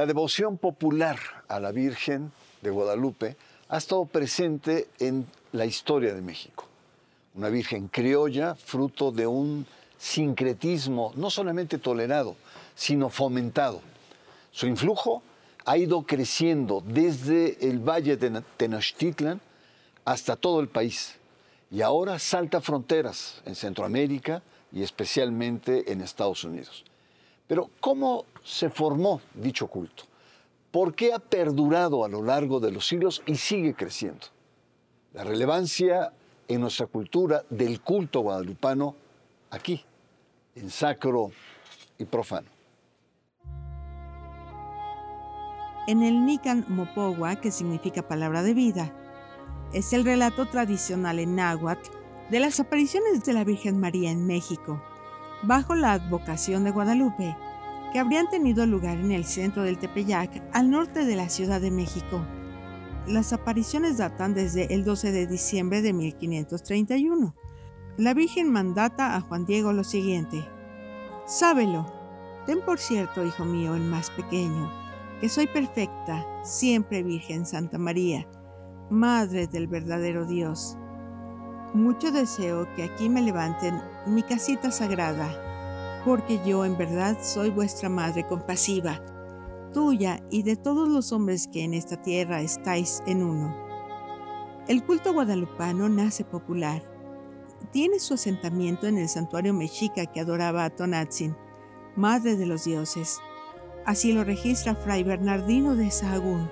La devoción popular a la Virgen de Guadalupe ha estado presente en la historia de México. Una Virgen criolla, fruto de un sincretismo no solamente tolerado, sino fomentado. Su influjo ha ido creciendo desde el valle de Tenochtitlan hasta todo el país y ahora salta fronteras en Centroamérica y especialmente en Estados Unidos. Pero ¿cómo se formó dicho culto? ¿Por qué ha perdurado a lo largo de los siglos y sigue creciendo? La relevancia en nuestra cultura del culto guadalupano aquí, en sacro y profano. En el Nican Mopogua, que significa palabra de vida, es el relato tradicional en náhuatl de las apariciones de la Virgen María en México, bajo la advocación de Guadalupe, que habrían tenido lugar en el centro del Tepeyac, al norte de la Ciudad de México. Las apariciones datan desde el 12 de diciembre de 1531. La Virgen mandata a Juan Diego lo siguiente. Sábelo, ten por cierto, hijo mío, el más pequeño, que soy perfecta, siempre Virgen Santa María, Madre del verdadero Dios. Mucho deseo que aquí me levanten mi casita sagrada, porque yo en verdad soy vuestra Madre compasiva, tuya y de todos los hombres que en esta tierra estáis en uno. El culto guadalupano nace popular. Tiene su asentamiento en el santuario mexica que adoraba a Tonatzin, madre de los dioses. Así lo registra Fray Bernardino de Sahagún.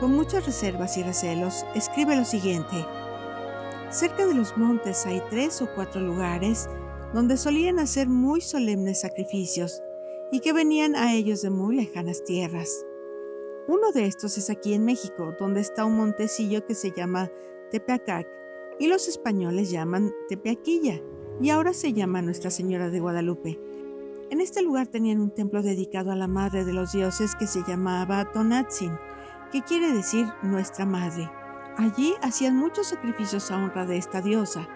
Con muchas reservas y recelos, escribe lo siguiente. Cerca de los montes hay tres o cuatro lugares donde solían hacer muy solemnes sacrificios y que venían a ellos de muy lejanas tierras. Uno de estos es aquí en México, donde está un montecillo que se llama Tepeacac y los españoles llaman Tepeaquilla y ahora se llama Nuestra Señora de Guadalupe. En este lugar tenían un templo dedicado a la madre de los dioses que se llamaba Tonatzin, que quiere decir Nuestra Madre. Allí hacían muchos sacrificios a honra de esta diosa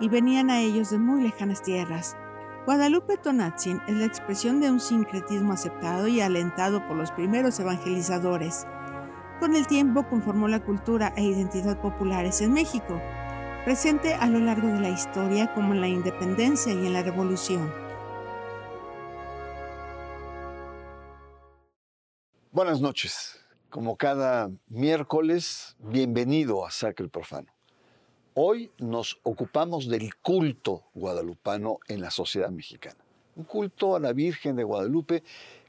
y venían a ellos de muy lejanas tierras. Guadalupe Tonatzin es la expresión de un sincretismo aceptado y alentado por los primeros evangelizadores. Con el tiempo conformó la cultura e identidad populares en México, presente a lo largo de la historia como en la independencia y en la revolución. Buenas noches. Como cada miércoles, bienvenido a Sacro Profano. Hoy nos ocupamos del culto guadalupano en la sociedad mexicana. Un culto a la Virgen de Guadalupe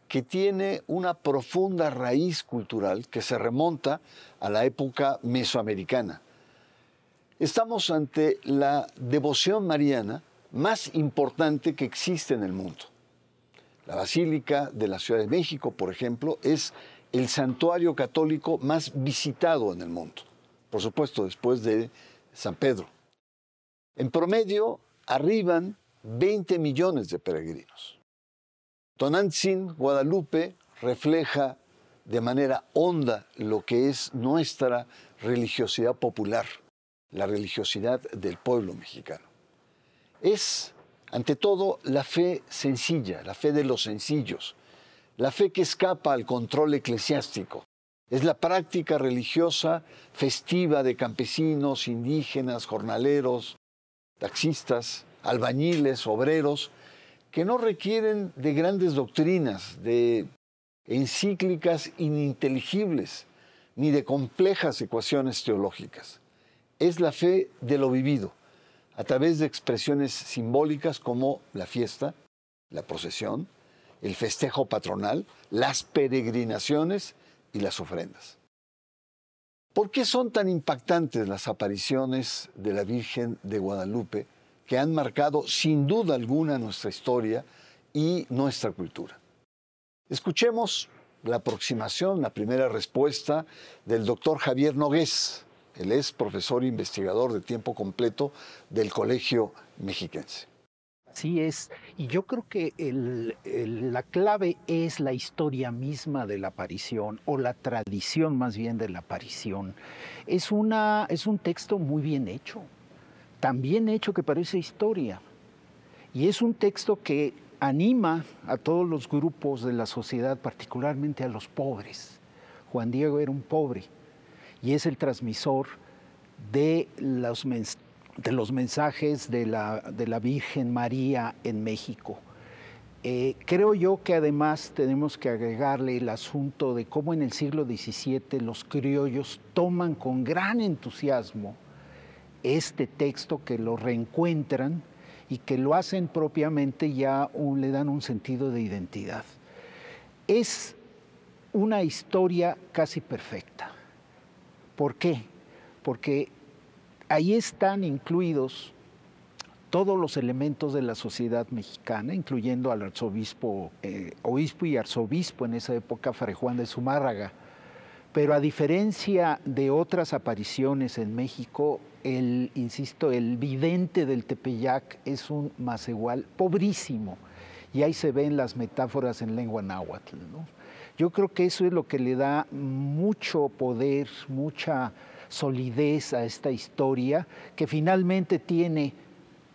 que tiene una profunda raíz cultural que se remonta a la época mesoamericana. Estamos ante la devoción mariana más importante que existe en el mundo. La Basílica de la Ciudad de México, por ejemplo, es el santuario católico más visitado en el mundo. Por supuesto, después de San Pedro. En promedio, arriban 20 millones de peregrinos. Tonantzin, Guadalupe, refleja de manera honda lo que es nuestra religiosidad popular, la religiosidad del pueblo mexicano. Es, ante todo, la fe sencilla, la fe de los sencillos, la fe que escapa al control eclesiástico. Es la práctica religiosa festiva de campesinos, indígenas, jornaleros, taxistas, albañiles, obreros, que no requieren de grandes doctrinas, de encíclicas ininteligibles, ni de complejas ecuaciones teológicas. Es la fe de lo vivido, a través de expresiones simbólicas como la fiesta, la procesión, el festejo patronal, las peregrinaciones y las ofrendas. ¿Por qué son tan impactantes las apariciones de la Virgen de Guadalupe que han marcado sin duda alguna nuestra historia y nuestra cultura? Escuchemos la aproximación, la primera respuesta del doctor Javier Nogués. Él es profesor e investigador de tiempo completo del Colegio Mexiquense. Así es, y yo creo que la clave es la historia misma de la aparición o la tradición más bien de la aparición. Es, una, es un texto muy bien hecho, tan bien hecho que parece historia. Y es un texto que anima a todos los grupos de la sociedad, particularmente a los pobres. Juan Diego era un pobre y es el transmisor de los, de los mensajes de la, de la, Virgen María en México. Eh, creo yo que además tenemos que agregarle el asunto de cómo en el siglo XVII los criollos toman con gran entusiasmo este texto, que lo reencuentran y que lo hacen propiamente ya le dan un sentido de identidad. Es una historia casi perfecta. ¿Por qué? Porque ahí están incluidos todos los elementos de la sociedad mexicana, incluyendo al arzobispo, eh, obispo y arzobispo en esa época, Fray Juan de Zumárraga. Pero a diferencia de otras apariciones en México, el, insisto, el vidente del Tepeyac es un igual pobrísimo. Y ahí se ven las metáforas en lengua náhuatl. Yo creo que eso es lo que le da mucho poder, mucha solidez a esta historia, que finalmente tiene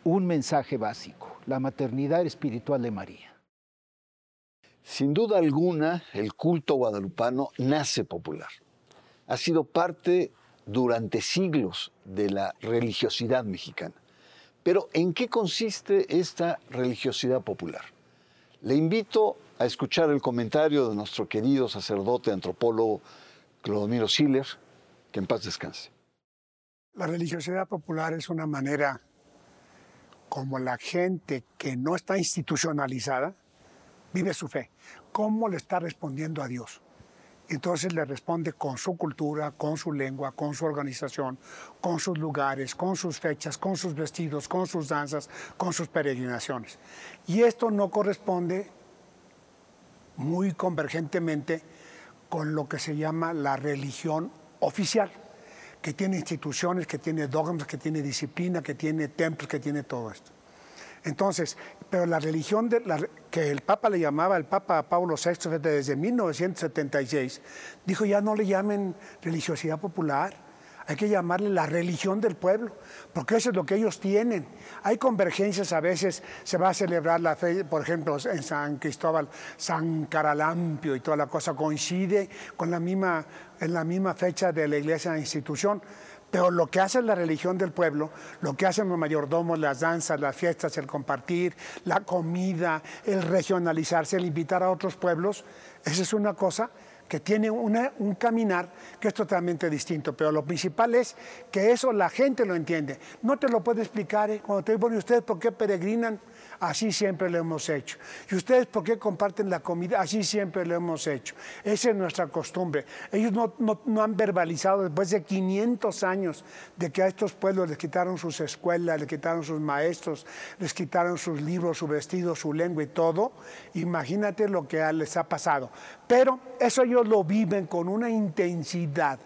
un mensaje básico, la maternidad espiritual de María. Sin duda alguna, el culto guadalupano nace popular. Ha sido parte durante siglos de la religiosidad mexicana. Pero ¿en qué consiste esta religiosidad popular? Le invito a escuchar el comentario de nuestro querido sacerdote antropólogo Clodomiro Siller, que en paz descanse. La religiosidad popular es una manera como la gente que no está institucionalizada vive su fe, cómo le está respondiendo a Dios. Entonces le responde con su cultura, con su lengua, con su organización, con sus lugares, con sus fechas, con sus vestidos, con sus danzas, con sus peregrinaciones. Y esto no corresponde muy convergentemente con lo que se llama la religión oficial, que tiene instituciones, que tiene dogmas, que tiene disciplina, que tiene templos, que tiene todo esto. Entonces, pero la religión que el Papa le llamaba, el Papa Pablo VI desde 1976, dijo ya no le llamen religiosidad popular, hay que llamarle la religión del pueblo, porque eso es lo que ellos tienen. Hay convergencias a veces, se va a celebrar la fe, por ejemplo, en San Cristóbal, San Caralampio y toda la cosa coincide con la misma, en la misma fecha de la iglesia de institución. Pero lo que hace la religión del pueblo, lo que hacen los mayordomos, las danzas, las fiestas, el compartir, la comida, el regionalizarse, el invitar a otros pueblos, esa es una cosa que tiene un caminar que es totalmente distinto. Pero lo principal es que eso la gente lo entiende. No te lo puede explicar ¿eh? cuando te digo, ¿ustedes por qué peregrinan? Así siempre lo hemos hecho. ¿Y ustedes por qué comparten la comida? Así siempre lo hemos hecho. Esa es nuestra costumbre. Ellos no, han verbalizado después de 500 años de que a estos pueblos les quitaron sus escuelas, les quitaron sus maestros, les quitaron sus libros, su vestido, su lengua y todo. Imagínate lo que les ha pasado. Pero eso ellos lo viven con una intensidad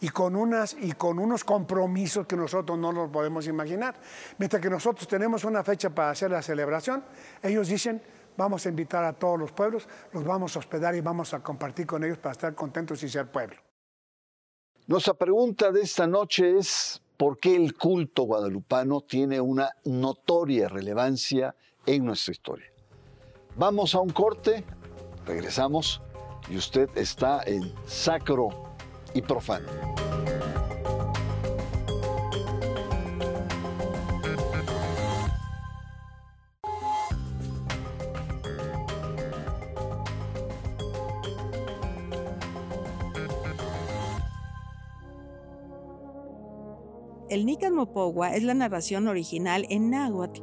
y con, unas, y con unos compromisos que nosotros no nos podemos imaginar. Mientras que nosotros tenemos una fecha para hacer la celebración, ellos dicen, vamos a invitar a todos los pueblos, los vamos a hospedar y vamos a compartir con ellos para estar contentos y ser pueblo. Nuestra pregunta de esta noche es, ¿por qué el culto guadalupano tiene una notoria relevancia en nuestra historia? Vamos a un corte, regresamos y usted está en Sacro y profano. El Nican Mopogua es la narración original en náhuatl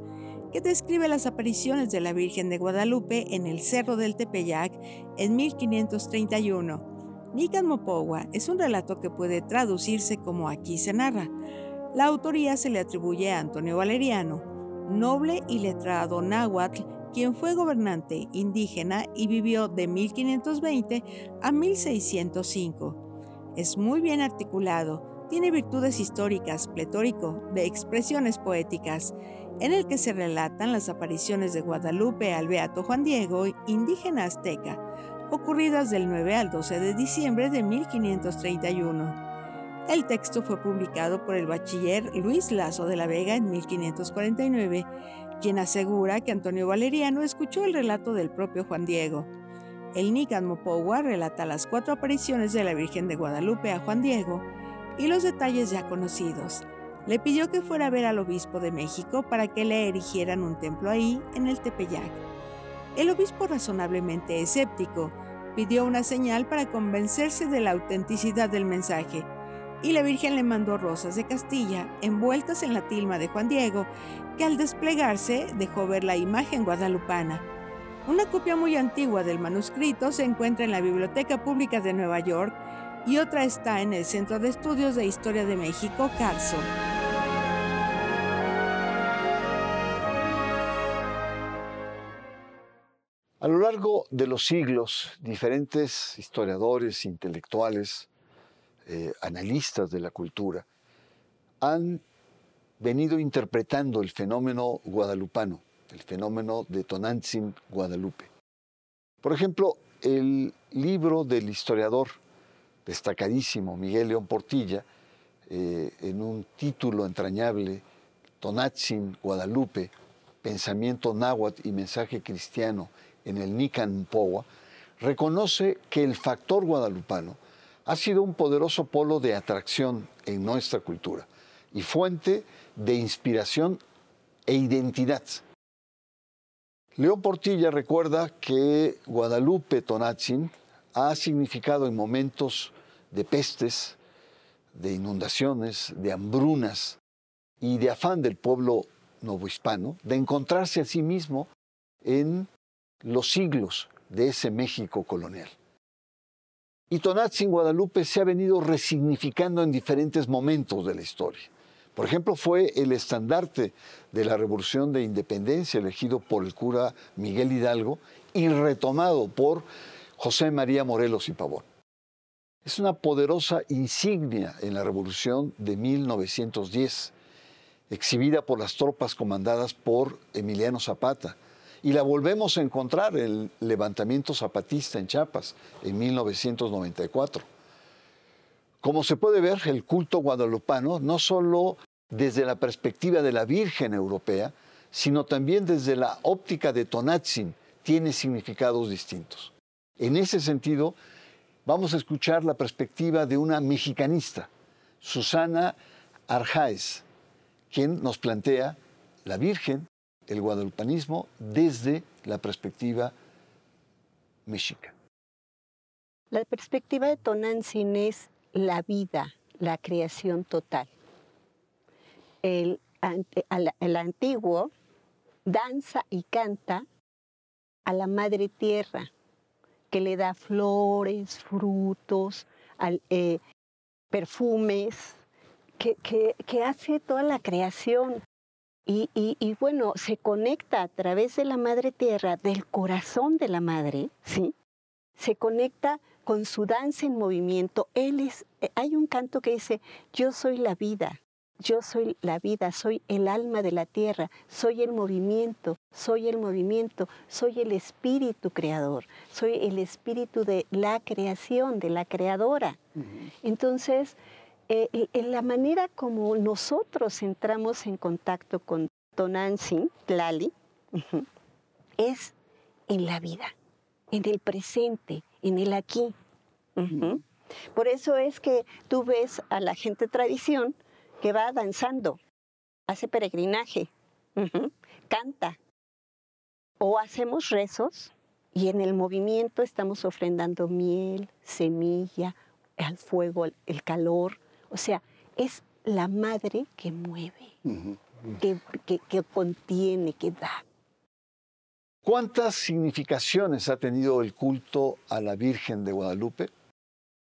que describe las apariciones de la Virgen de Guadalupe en el Cerro del Tepeyac en 1531 Nican Mopogua es un relato que puede traducirse como aquí se narra. La autoría se le atribuye a Antonio Valeriano, noble y letrado náhuatl, quien fue gobernante indígena y vivió de 1520 a 1605. Es muy bien articulado, tiene virtudes históricas, pletórico, de expresiones poéticas, en el que se relatan las apariciones de Guadalupe al Beato Juan Diego, indígena azteca, ocurridas del 9 al 12 de diciembre de 1531. El texto fue publicado por el bachiller Luis Lazo de la Vega en 1549 quien asegura que Antonio Valeriano escuchó el relato del propio Juan Diego. El Nican Mopowa relata las cuatro apariciones de la Virgen de Guadalupe a Juan Diego y los detalles ya conocidos. Le pidió que fuera a ver al obispo de México para que le erigieran un templo ahí, en el Tepeyac. El obispo razonablemente escéptico pidió una señal para convencerse de la autenticidad del mensaje y la Virgen le mandó rosas de Castilla envueltas en la tilma de Juan Diego, que al desplegarse dejó ver la imagen guadalupana. Una copia muy antigua del manuscrito se encuentra en la Biblioteca Pública de Nueva York y otra está en el Centro de Estudios de Historia de México, Carso. A lo largo de los siglos, diferentes historiadores, intelectuales, eh, analistas de la cultura, han venido interpretando el fenómeno guadalupano, el fenómeno de Tonantzin Guadalupe. Por ejemplo, el libro del historiador destacadísimo Miguel León Portilla, eh, en un título entrañable, Tonantzin Guadalupe, Pensamiento náhuatl y mensaje cristiano en el Nican Powa, reconoce que el factor guadalupano ha sido un poderoso polo de atracción en nuestra cultura y fuente de inspiración e identidad. León Portilla recuerda que Guadalupe Tonatzin ha significado en momentos de pestes, de inundaciones, de hambrunas y de afán del pueblo novohispano de encontrarse a sí mismo en los siglos de ese México colonial. Y Tonatzin Guadalupe se ha venido resignificando en diferentes momentos de la historia. Por ejemplo, fue el estandarte de la Revolución de Independencia elegido por el cura Miguel Hidalgo y retomado por José María Morelos y Pavón. Es una poderosa insignia en la Revolución de 1910, exhibida por las tropas comandadas por Emiliano Zapata, y la volvemos a encontrar en el levantamiento zapatista en Chiapas en 1994. Como se puede ver, el culto guadalupano no solo desde la perspectiva de la Virgen Europea, sino también desde la óptica de Tonatzin, tiene significados distintos. En ese sentido, vamos a escuchar la perspectiva de una mexicanista, Susana Arjaez, quien nos plantea la Virgen el guadalupanismo desde la perspectiva mexica. La perspectiva de Tonantzin es la vida, la creación total. El, antiguo danza y canta a la madre tierra, que le da flores, frutos, eh, perfumes, que hace toda la creación y, bueno, se conecta a través de la madre tierra, del corazón de la madre, ¿sí? Se conecta con su danza en movimiento. Él es, eh, hay un canto que dice, yo soy la vida, yo soy la vida, soy el alma de la tierra, soy el movimiento, soy el movimiento, soy el espíritu creador, soy el espíritu de la creación, de la creadora. Entonces, eh, en la manera como nosotros entramos en contacto con Tonantzin, Tlali, es en la vida, en el presente, en el aquí. Por eso es que tú ves a la gente tradición que va danzando, hace peregrinaje, canta, o hacemos rezos y en el movimiento estamos ofrendando miel, semilla, al fuego, el calor, o sea, es la madre que mueve, que, contiene, que da. ¿Cuántas significaciones ha tenido el culto a la Virgen de Guadalupe?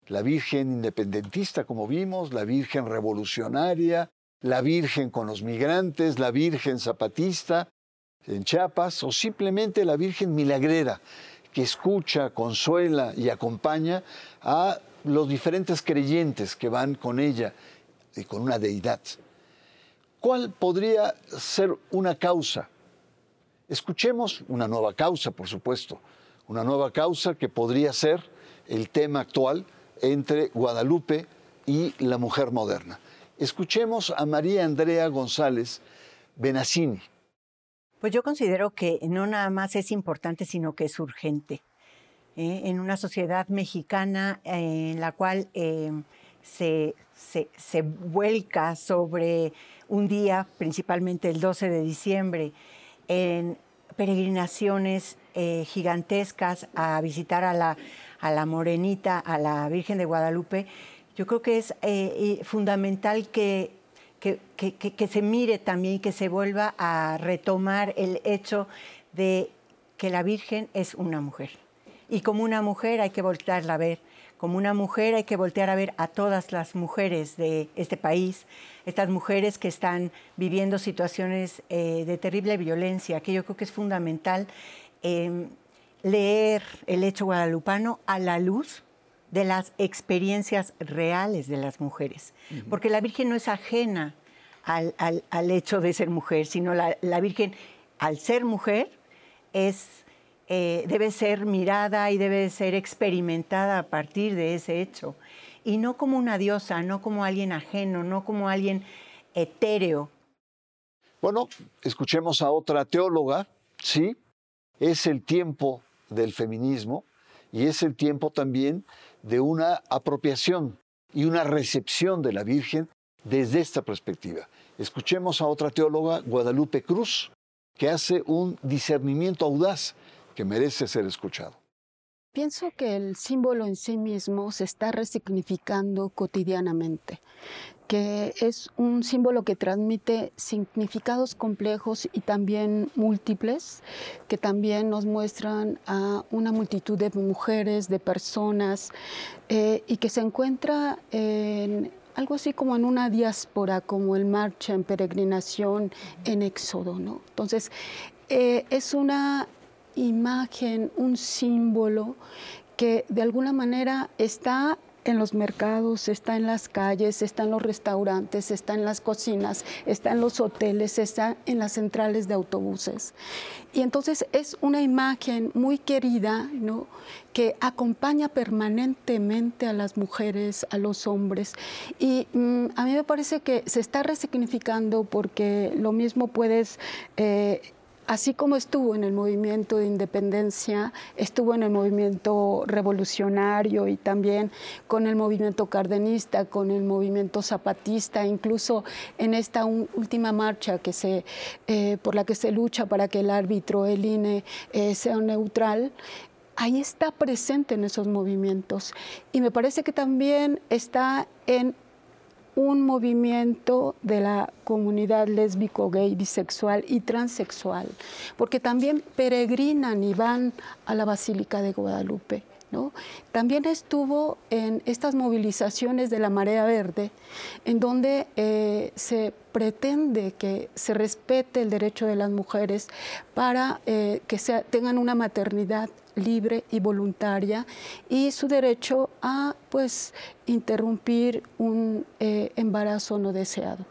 La Virgen independentista, como vimos, la Virgen revolucionaria, la Virgen con los migrantes, la Virgen zapatista en Chiapas, o simplemente la Virgen milagrera, que escucha, consuela y acompaña a los diferentes creyentes que van con ella y con una deidad. ¿Cuál podría ser una causa? Escuchemos una nueva causa, por supuesto, una nueva causa que podría ser el tema actual entre Guadalupe y la mujer moderna. Escuchemos a María Andrea González Benassini. Pues yo considero que no nada más es importante, sino que es urgente. ¿Eh? En una sociedad mexicana eh, en la cual eh, se, se, vuelca sobre un día, principalmente el 12 de diciembre, en peregrinaciones gigantescas a visitar a la, a la Morenita, a la Virgen de Guadalupe, yo creo que es fundamental que que, se mire también, que se vuelva a retomar el hecho de que la Virgen es una mujer. Y como una mujer hay que voltearla a ver. Como una mujer hay que voltear a ver a todas las mujeres de este país, estas mujeres que están viviendo situaciones eh, de terrible violencia, que yo creo que es fundamental em, leer el hecho guadalupano a la luz de las experiencias reales de las mujeres, porque la Virgen no es ajena al, hecho de ser mujer, sino la, Virgen, al ser mujer, es, eh, debe ser mirada y debe ser experimentada a partir de ese hecho, y no como una diosa, no como alguien ajeno, no como alguien etéreo. Bueno, escuchemos a otra teóloga, sí, es el tiempo del feminismo y es el tiempo también de una apropiación y una recepción de la Virgen desde esta perspectiva. Escuchemos a otra teóloga, Guadalupe Cruz, que hace un discernimiento audaz que merece ser escuchado. Pienso que el símbolo en sí mismo se está resignificando cotidianamente, que es un símbolo que transmite significados complejos y también múltiples, que también nos muestran a una multitud de mujeres, de personas, eh, y que se encuentra en algo así como en una diáspora, como el marcha en peregrinación en Éxodo, ¿no? Entonces, eh, es una imagen, un símbolo que de alguna manera está en los mercados, está en las calles, está en los restaurantes, está en las cocinas, está en los hoteles, está en las centrales de autobuses. Y entonces es una imagen muy querida, ¿no? que acompaña permanentemente a las mujeres, a los hombres. Y mm, a mí me parece que se está resignificando porque lo mismo puedes... Eh, así como estuvo en el movimiento de independencia, estuvo en el movimiento revolucionario y también con el movimiento cardenista, con el movimiento zapatista, incluso en esta última marcha que se, eh, por la que se lucha para que el árbitro, el INE, eh, sea neutral, ahí está presente en esos movimientos. Y me parece que también está en un movimiento de la comunidad lésbico, gay, bisexual y transexual, porque también peregrinan y van a la Basílica de Guadalupe. ¿no? También estuvo en estas movilizaciones de la Marea Verde, en donde eh, se pretende que se respete el derecho de las mujeres para eh, que tengan una maternidad libre y voluntaria y su derecho a pues interrumpir un eh, embarazo no deseado.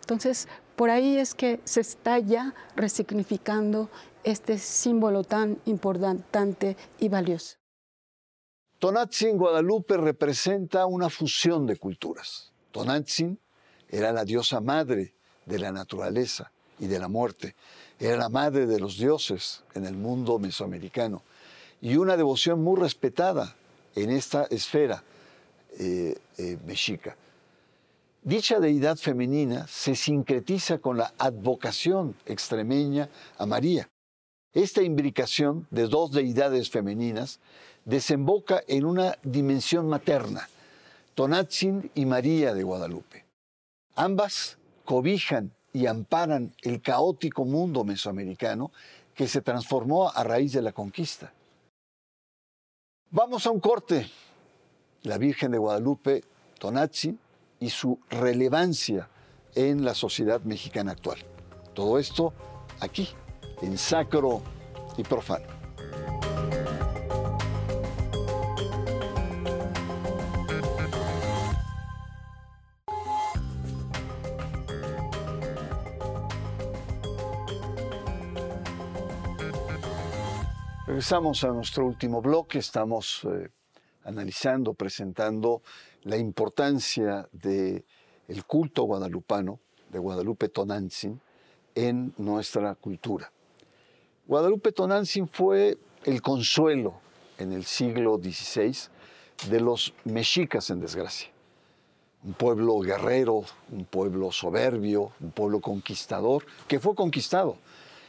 Entonces, por ahí es que se está ya resignificando este símbolo tan importante y valioso. Tonatzin Guadalupe representa una fusión de culturas. Tonatzin era la diosa madre de la naturaleza y de la muerte. Era la madre de los dioses en el mundo mesoamericano y una devoción muy respetada en esta esfera eh, eh, mexica. Dicha deidad femenina se sincretiza con la advocación extremeña a María. Esta imbricación de dos deidades femeninas desemboca en una dimensión materna, Tonatzin y María de Guadalupe. Ambas cobijan y amparan el caótico mundo mesoamericano que se transformó a raíz de la conquista. Vamos a un corte. La Virgen de Guadalupe, Tonatzin, y su relevancia en la sociedad mexicana actual. Todo esto aquí, en Sacro y Profano. Regresamos a nuestro último bloque. Estamos eh, analizando, presentando la importancia del culto guadalupano, de Guadalupe Tonantzin, en nuestra cultura, Guadalupe Tonantzin fue el consuelo en el siglo XVI de los mexicas en desgracia. Un pueblo guerrero, un pueblo soberbio, un pueblo conquistador, que fue conquistado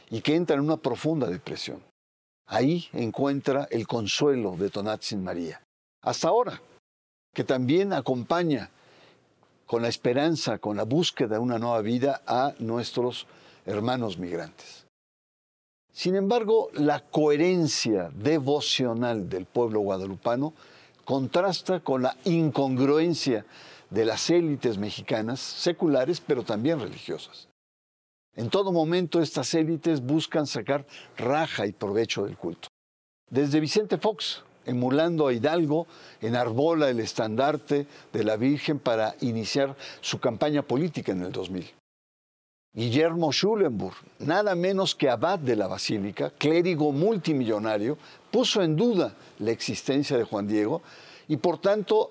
y que entra en una profunda depresión. Ahí encuentra el consuelo de Tonantzin María. Hasta ahora, que también acompaña con la esperanza, con la búsqueda de una nueva vida a nuestros hermanos migrantes. Sin embargo, la coherencia devocional del pueblo guadalupano contrasta con la incongruencia de las élites mexicanas, seculares, pero también religiosas. En todo momento estas élites buscan sacar raja y provecho del culto. Desde Vicente Fox, emulando a Hidalgo, enarbola el estandarte de la Virgen para iniciar su campaña política en el 2000. Guillermo Schulenburg, nada menos que abad de la basílica, clérigo multimillonario, puso en duda la existencia de Juan Diego y por tanto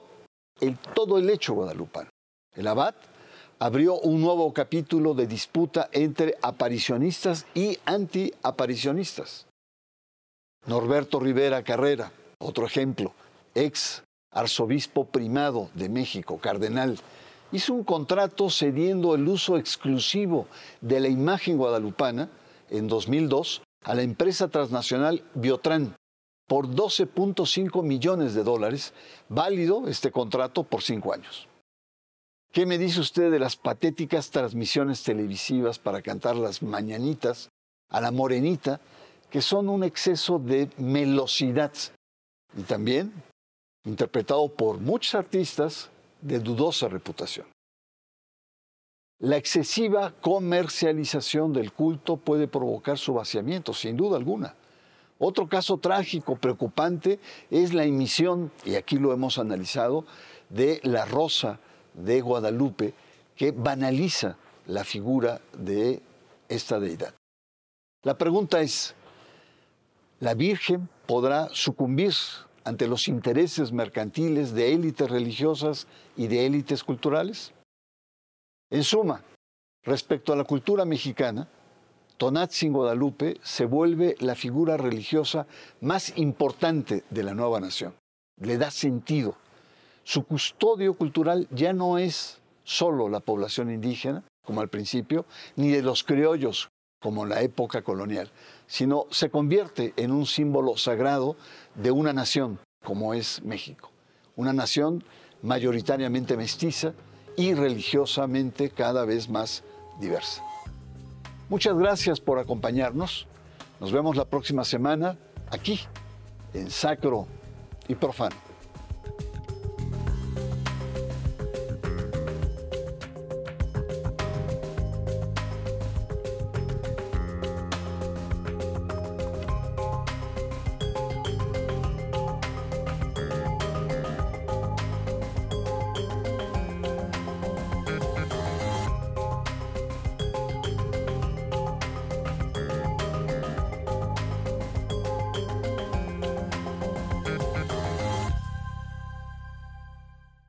el, todo el hecho guadalupano. El abad abrió un nuevo capítulo de disputa entre aparicionistas y antiaparicionistas. Norberto Rivera Carrera, otro ejemplo, ex arzobispo primado de México, cardenal, hizo un contrato cediendo el uso exclusivo de la imagen guadalupana en 2002 a la empresa transnacional Biotran por 12.5 millones de dólares, válido este contrato por cinco años. ¿Qué me dice usted de las patéticas transmisiones televisivas para cantar las mañanitas a la morenita, que son un exceso de melosidad y también interpretado por muchos artistas de dudosa reputación? La excesiva comercialización del culto puede provocar su vaciamiento, sin duda alguna. Otro caso trágico, preocupante, es la emisión, y aquí lo hemos analizado, de la Rosa de Guadalupe que banaliza la figura de esta deidad. La pregunta es, ¿la Virgen podrá sucumbir ante los intereses mercantiles de élites religiosas y de élites culturales? En suma, respecto a la cultura mexicana, Tonatzin Guadalupe se vuelve la figura religiosa más importante de la nueva nación. Le da sentido, su custodio cultural ya no es solo la población indígena, como al principio, ni de los criollos, como en la época colonial, sino se convierte en un símbolo sagrado de una nación, como es México. Una nación mayoritariamente mestiza y religiosamente cada vez más diversa. Muchas gracias por acompañarnos. Nos vemos la próxima semana aquí, en Sacro y Profano.